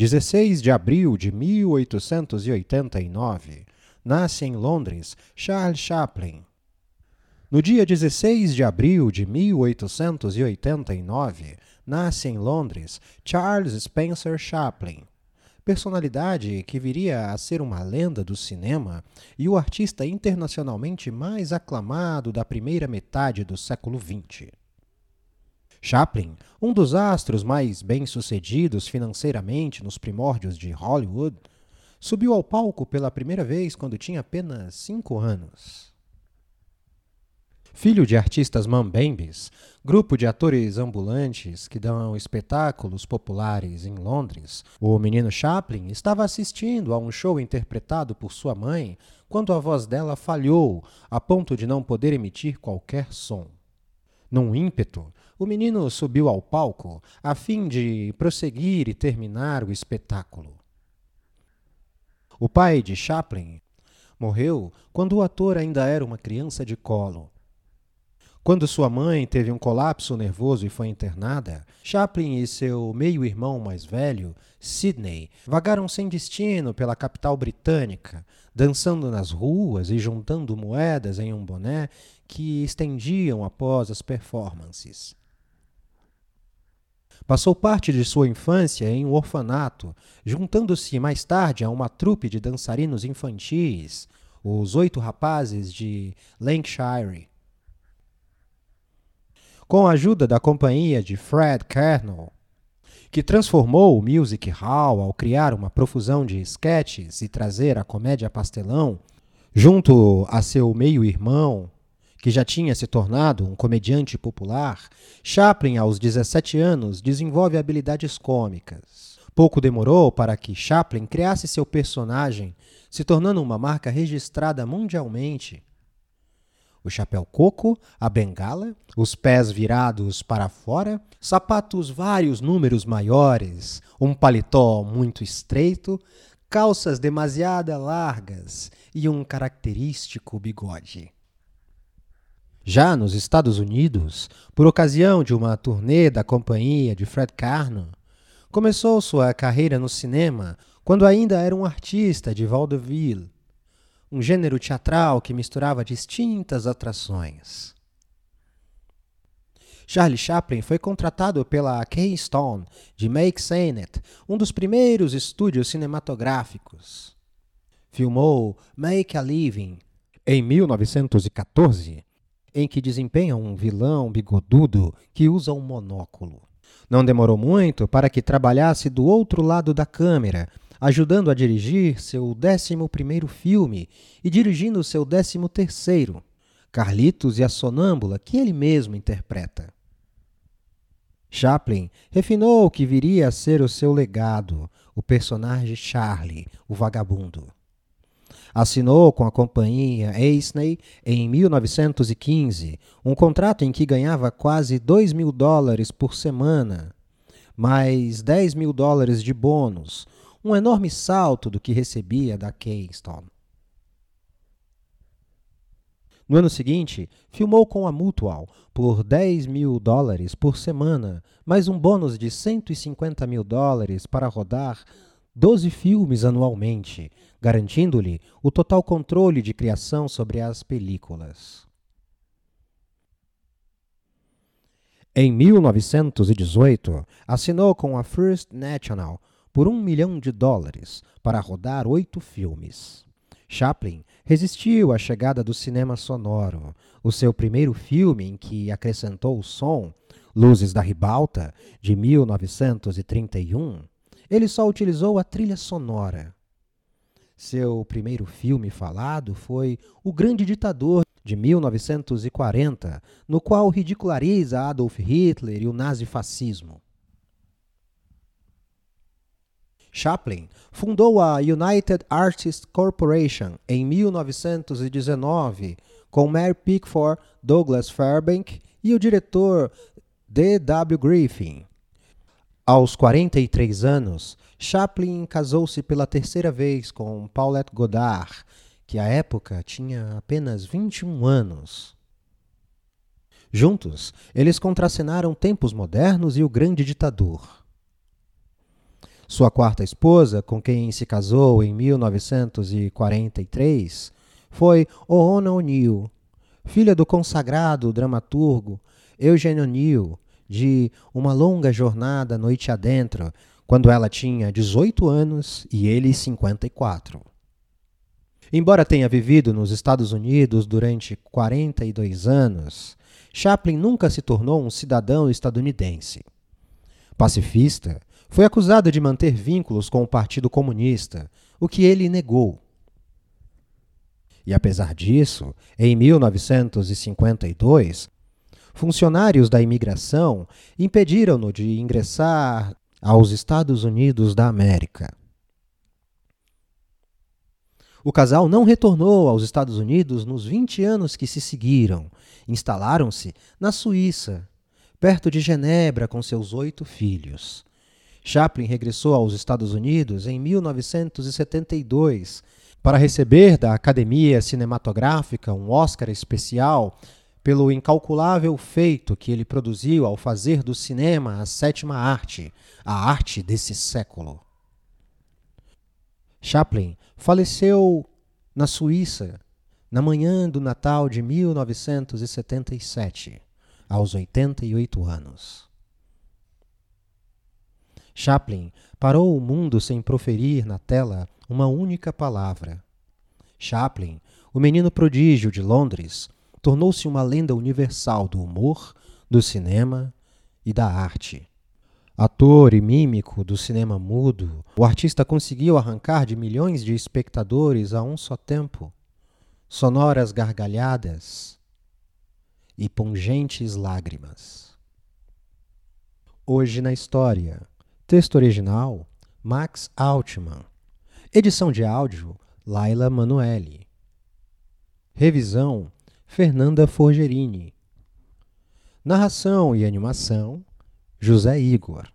16 de abril de 1889, nasce em Londres Charles Chaplin. No dia 16 de abril de 1889, nasce em Londres Charles Spencer Chaplin, personalidade que viria a ser uma lenda do cinema e o artista internacionalmente mais aclamado da primeira metade do século XX. Chaplin, um dos astros mais bem-sucedidos financeiramente nos primórdios de Hollywood, subiu ao palco pela primeira vez quando tinha apenas cinco anos. Filho de artistas mambembes, grupo de atores ambulantes que dão espetáculos populares em Londres, o menino Chaplin estava assistindo a um show interpretado por sua mãe quando a voz dela falhou a ponto de não poder emitir qualquer som. Num ímpeto, o menino subiu ao palco a fim de prosseguir e terminar o espetáculo. O pai de Chaplin morreu quando o ator ainda era uma criança de colo. Quando sua mãe teve um colapso nervoso e foi internada, Chaplin e seu meio-irmão mais velho, Sidney, vagaram sem destino pela capital britânica, dançando nas ruas e juntando moedas em um boné que estendiam após as performances. Passou parte de sua infância em um orfanato, juntando-se mais tarde a uma trupe de dançarinos infantis, os Oito Rapazes de Lancashire com a ajuda da companhia de Fred Kernel, que transformou o music hall ao criar uma profusão de sketches e trazer a comédia pastelão, junto a seu meio-irmão, que já tinha se tornado um comediante popular, Chaplin, aos 17 anos, desenvolve habilidades cômicas. Pouco demorou para que Chaplin criasse seu personagem, se tornando uma marca registrada mundialmente o chapéu coco, a bengala, os pés virados para fora, sapatos vários números maiores, um paletó muito estreito, calças demasiado largas e um característico bigode. Já nos Estados Unidos, por ocasião de uma turnê da companhia de Fred Carno, começou sua carreira no cinema quando ainda era um artista de vaudeville um gênero teatral que misturava distintas atrações. Charlie Chaplin foi contratado pela Keystone de Make Sennett, um dos primeiros estúdios cinematográficos. Filmou Make a Living em 1914, em que desempenha um vilão bigodudo que usa um monóculo. Não demorou muito para que trabalhasse do outro lado da câmera, ajudando a dirigir seu 11 filme e dirigindo seu 13º, Carlitos e a Sonâmbula, que ele mesmo interpreta. Chaplin refinou o que viria a ser o seu legado, o personagem Charlie, o vagabundo. Assinou com a companhia Eisney em 1915 um contrato em que ganhava quase 2 mil dólares por semana, mais 10 mil dólares de bônus, um enorme salto do que recebia da Keystone. No ano seguinte, filmou com a Mutual por 10 mil dólares por semana, mais um bônus de 150 mil dólares para rodar 12 filmes anualmente, garantindo-lhe o total controle de criação sobre as películas. Em 1918, assinou com a First National por um milhão de dólares para rodar oito filmes. Chaplin resistiu à chegada do cinema sonoro. O seu primeiro filme, em que acrescentou o som, Luzes da Ribalta, de 1931, ele só utilizou a trilha sonora. Seu primeiro filme falado foi O Grande Ditador, de 1940, no qual ridiculariza Adolf Hitler e o nazifascismo. Chaplin fundou a United Artists Corporation em 1919 com Mary Pickford, Douglas Fairbank e o diretor D.W. Griffin. Aos 43 anos, Chaplin casou-se pela terceira vez com Paulette Goddard, que à época tinha apenas 21 anos. Juntos, eles contracenaram Tempos Modernos e O Grande Ditador. Sua quarta esposa, com quem se casou em 1943, foi Ohana O'Neill, filha do consagrado dramaturgo Eugene O'Neill, de Uma Longa Jornada Noite Adentro, quando ela tinha 18 anos e ele 54. Embora tenha vivido nos Estados Unidos durante 42 anos, Chaplin nunca se tornou um cidadão estadunidense. Pacifista, foi acusado de manter vínculos com o Partido Comunista, o que ele negou. E apesar disso, em 1952, funcionários da imigração impediram-no de ingressar aos Estados Unidos da América. O casal não retornou aos Estados Unidos nos 20 anos que se seguiram. Instalaram-se na Suíça, perto de Genebra, com seus oito filhos. Chaplin regressou aos Estados Unidos em 1972 para receber da Academia Cinematográfica um Oscar especial pelo incalculável feito que ele produziu ao fazer do cinema a sétima arte, a arte desse século. Chaplin faleceu na Suíça na manhã do Natal de 1977, aos 88 anos. Chaplin parou o mundo sem proferir na tela uma única palavra. Chaplin, o menino prodígio de Londres, tornou-se uma lenda universal do humor, do cinema e da arte. Ator e mímico do cinema mudo, o artista conseguiu arrancar de milhões de espectadores a um só tempo sonoras gargalhadas e pungentes lágrimas. Hoje na história. Texto original: Max Altman. Edição de áudio: Laila Manuelle. Revisão: Fernanda Forgerini. Narração e animação: José Igor.